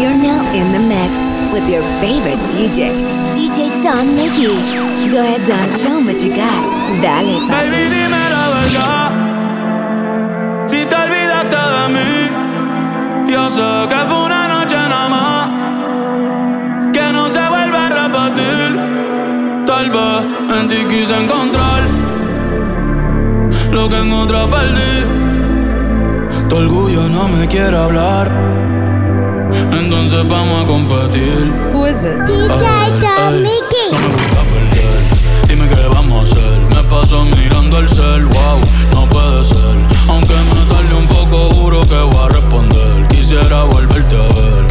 You're now in the mix with your favorite DJ, DJ Don Mickey. Go ahead, Don, show me what you got. Dale, papi. Baby, dime la verdad. Si te olvidaste de mí, yo sé que fue una noche nada más. Que no se vuelva a repetir. Tal vez en ti quise encontrar lo que en otra perdí. Orgullo no me quiere hablar. Entonces vamos a competir. Who is it? DJ Mickey. No me gusta perder. Dime qué vamos a hacer. Me paso mirando el cel. Wow, no puede ser. Aunque me tarde un poco, juro que voy a responder. Quisiera volverte a ver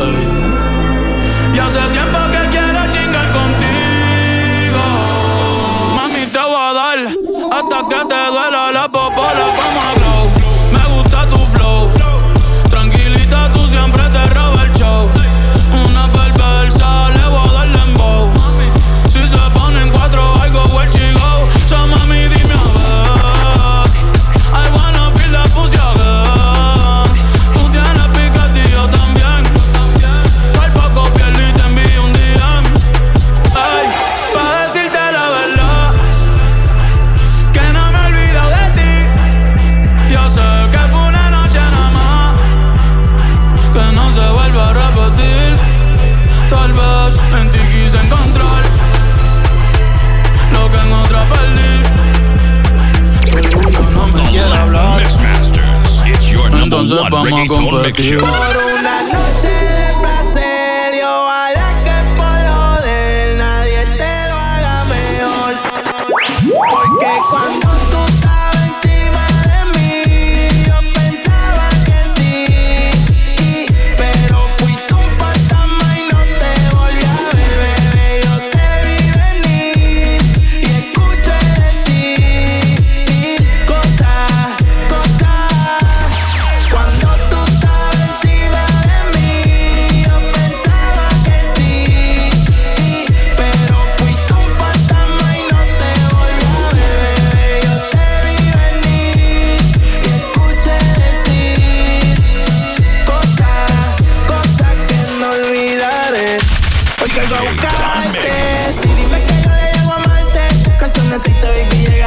Ey. Y hace tiempo que thumbs up, I'm gonna go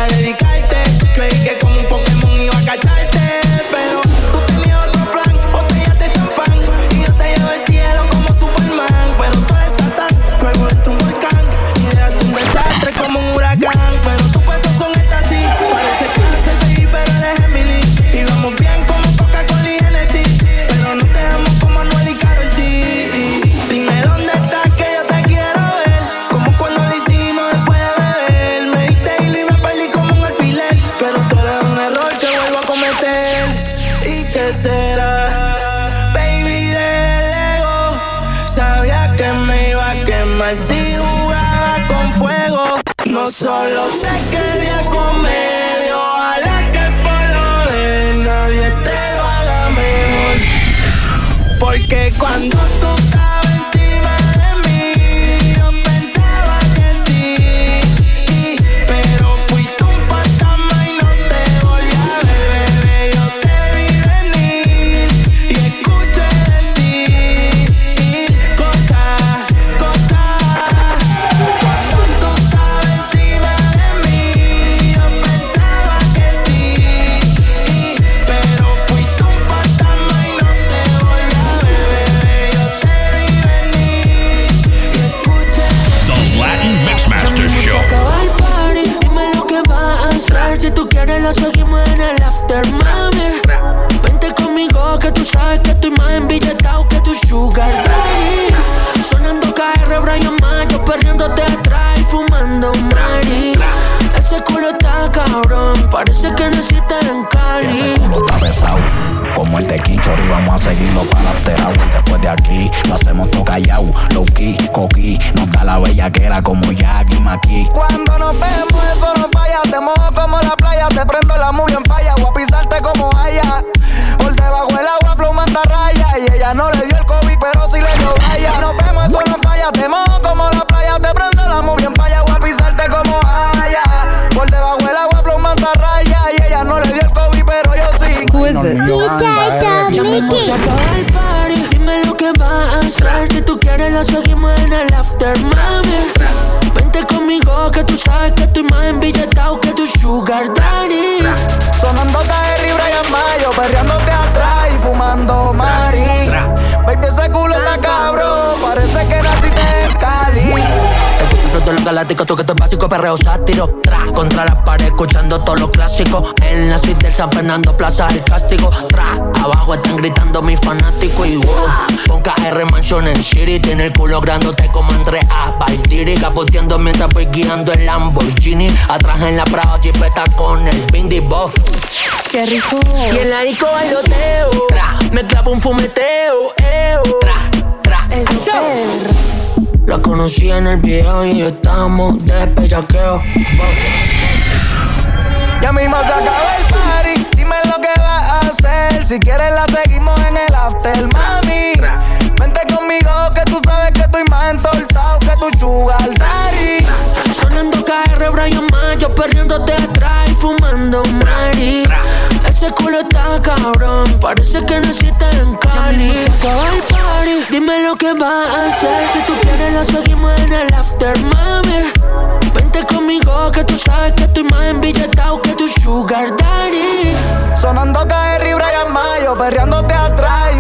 dedicar solo te Nos da la bellaquera como Jackie Maki. Cuando nos vemos, eso no falla. Te mojo como la playa, te prendo la movie en falla. Voy a pisarte como haya. Por debajo el agua, flow manda raya. Y ella no le dio el COVID, pero sí le dio raya. Nos vemos, eso no falla. Te mojo como la playa, te prendo la movie en falla. Voy a pisarte como haya. Por debajo el agua, flow manda raya. Y ella no le dio el COVID, pero yo sí. Who is it? Vas a Si tú quieres lo seguimos en el after, mami Vente conmigo que tú sabes que estoy más embilletado que tu sugar daddy Sonando KR y Brian Mayo, perreándote atrás y fumando Mari. Baby, ese culo está cabrón, parece que naciste en Cali. Disfruto de los galácticos, tú que es básico, perreo sátiro. Tra, contra la pared, escuchando todos los clásicos. En la suite del San Fernando, Plaza el castigo. Tra, abajo están gritando mis fanáticos y wow. Con KR Mansion en City, tiene el culo grandote como entre A. Valtiri, capoteando mientras voy guiando el Lamborghini. Atrás en la Prado, chipeta con el Bindi Buff. Qué rico. Y en la disco bailoteo. Tra, me clavo un fumeteo. Eo. Tra, tra. Es. La conocí en el video y estamos de bellaqueo. Ya mismo se acaba el party, dime lo que vas a hacer. Si quieres la seguimos en el after, mami. Vente conmigo que tú sabes que estoy más entortado que tu sugar daddy. Sonando KR, Brian Mayo, perdiéndote atrás y fumando Mari. Ese culo está cabrón, parece que naciste en Cali. Acaba el party, dime lo que vas a hacer. Si tú quieres, lo seguimos en el after, mami. Vente conmigo, que tú sabes que estoy más embilletado que tu sugar daddy. Sonando KR y Brian Mayo, perreándote atrás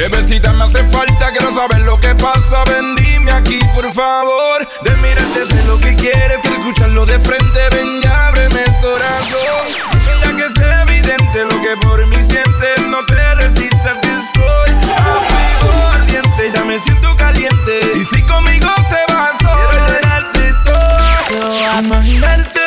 Bebecita, me hace falta, quiero saber lo que pasa. Ven, dime aquí, por favor. De mirarte sé lo que quieres, quiero escucharlo de frente. Ven, ya ábreme el corazón. Ya que es evidente lo que por mí sientes. No te resistas, que estoy a fuego ardiente. Ya me siento caliente. Y si conmigo te vas, quiero llenarte todo. Imaginarte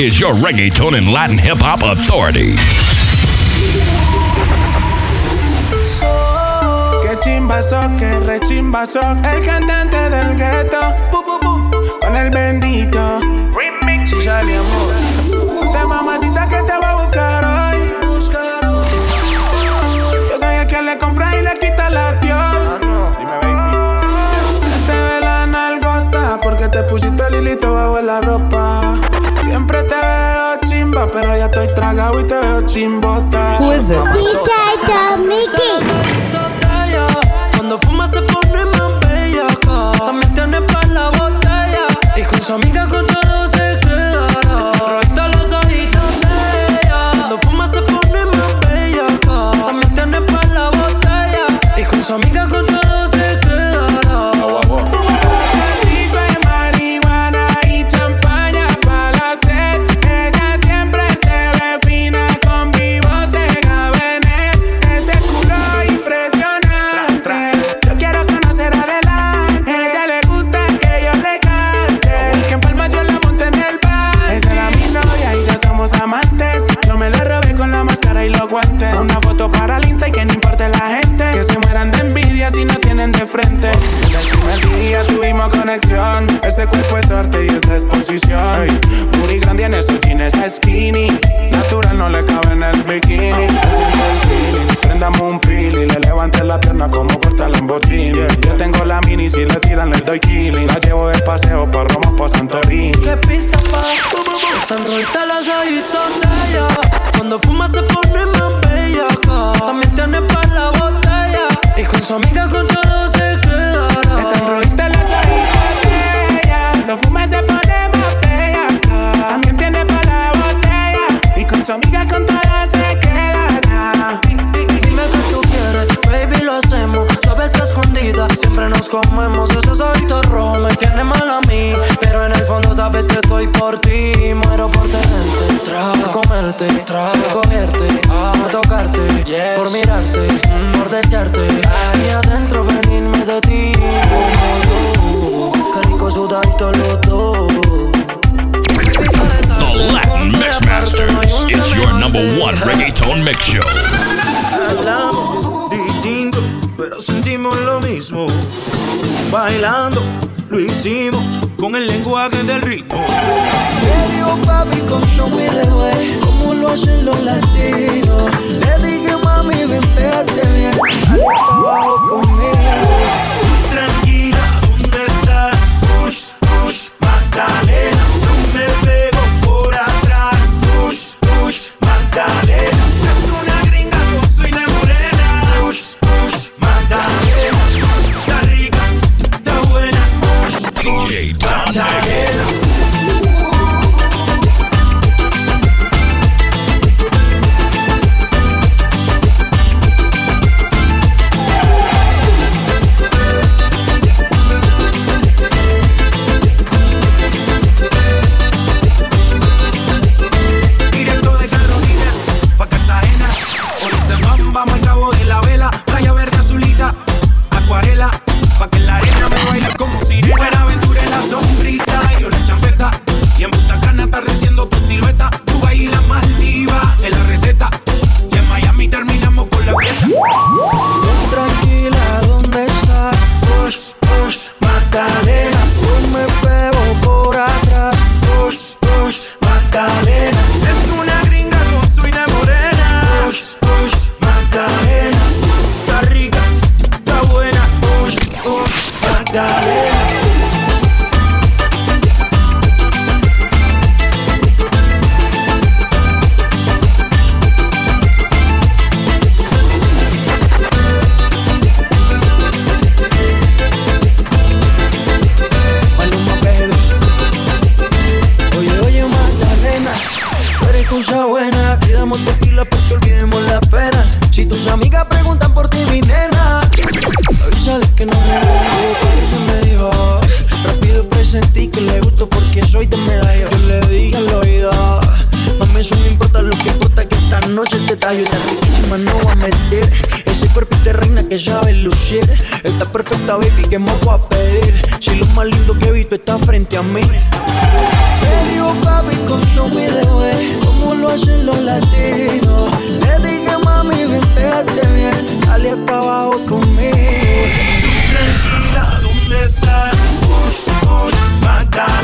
is your reggaeton and Latin hip hop authority. Chimbazo, qué rechimbazo, el cantante del gueto, con el bendito. Remix. Si. De mamacita Pero ya estoy tragado y te veo chimbota. DJ Tommy que sabe lucir. Está perfecta, baby, ¿qué más voy a pedir? Si lo más lindo que he visto está frente a mí. Le digo, papi, consumí de ver, eh, como lo hacen los latinos. Le dije, mami, ven, pégate bien, dale pa' abajo conmigo. Tranquila, ¿dónde estás? Push, push, back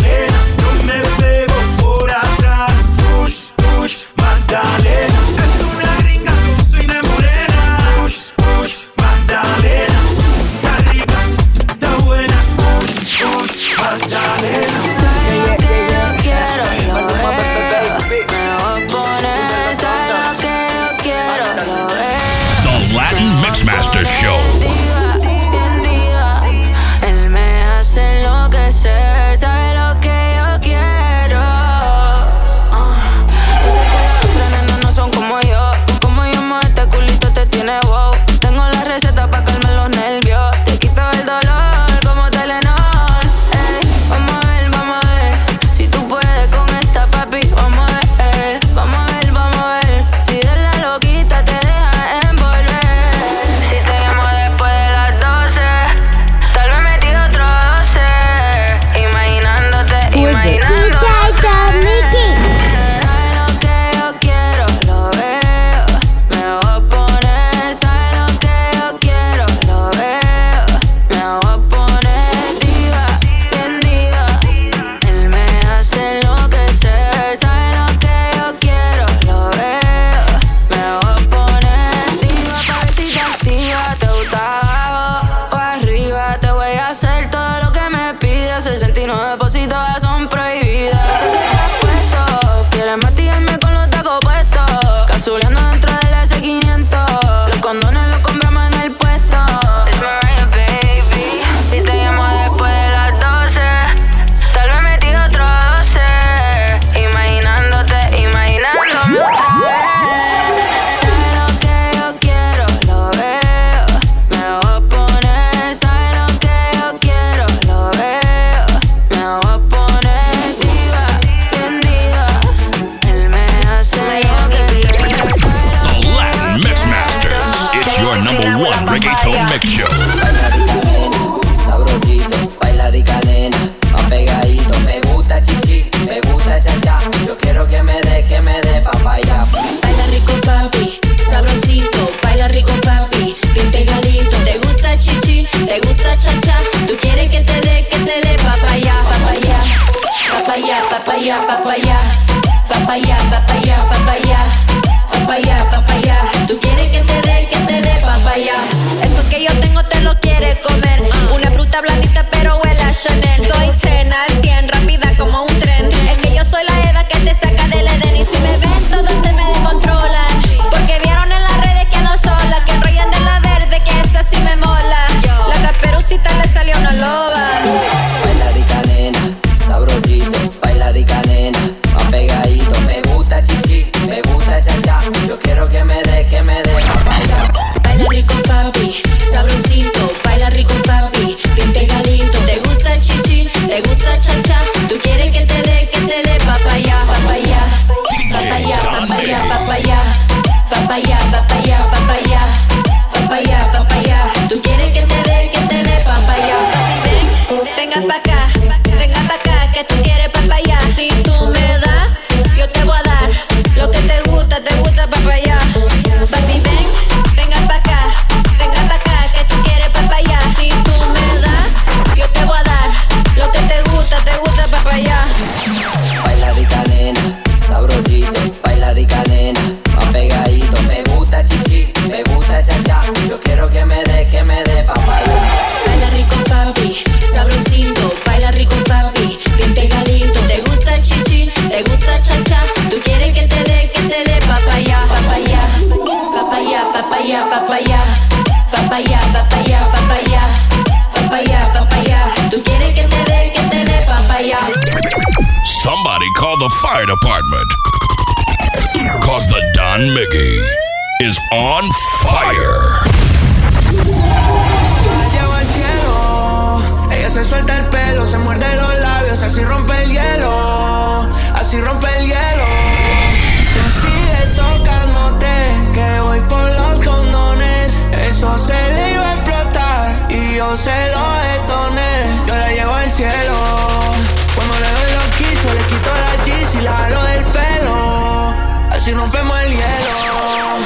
papaya, papaya, papaya, papaya, papaya, papaya, papaya. Tú quieres que te dé, que te dé papaya. Eso que yo tengo te lo quiere comer. Mm. Una fruta blandita pero huele a Chanel. Mm. Soy the fire department. Cause the Don Mickey is on fire. Ella se suelta el pelo, se muerde los labios, así rompe el hielo, así rompe el hielo. Te sigue tocándote, que voy por los condones, eso se le iba a explotar y yo se lo detoné. Yo le llego al cielo cuando le doy se le quito la jeans y la jaló del pelo. Así rompemos el hielo.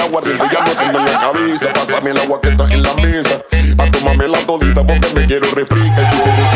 el agua del día no tengo en la cabeza. Pásame el agua que está en la mesa. A tomarme la todita porque me quiero refricar.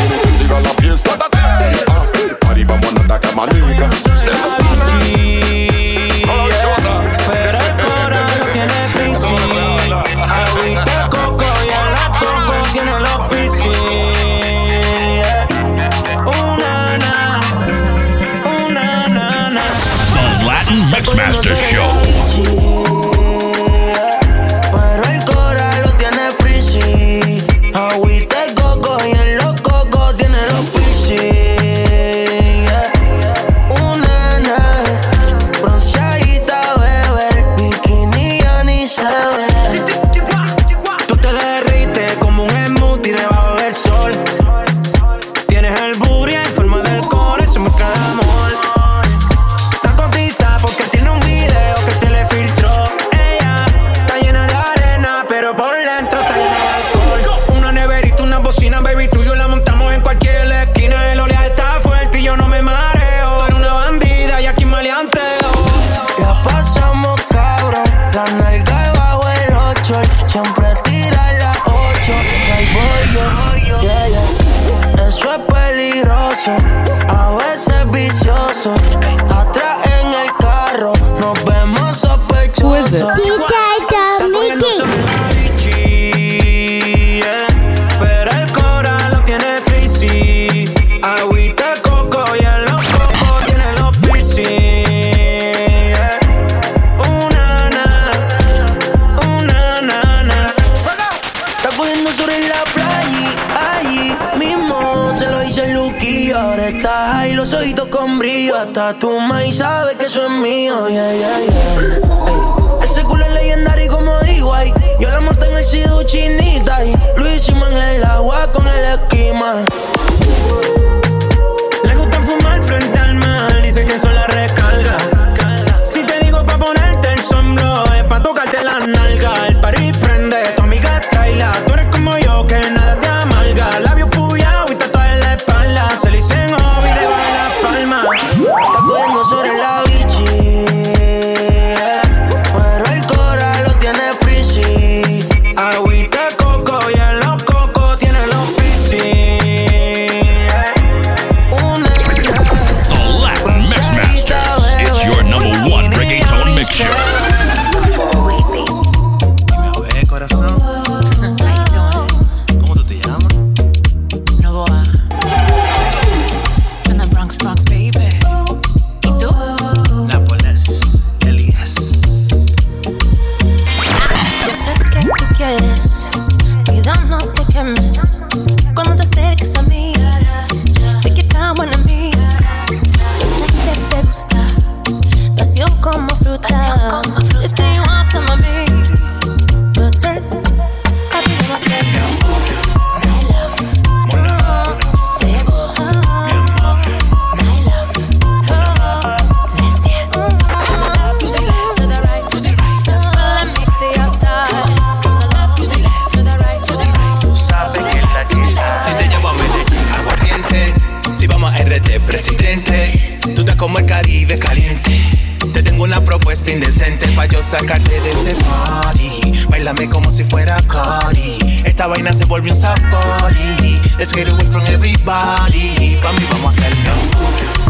brillo hasta tu y sabe que eso es mío. Ese culo es legendario como digo, ay. Yo la monté en el Sidu chinita y lo hicimos en el agua con el esquima. Le gusta fumar frente al mar, dice que eso la rescata. Let's get away from everybody. Pa' mí vamos a hacerlo.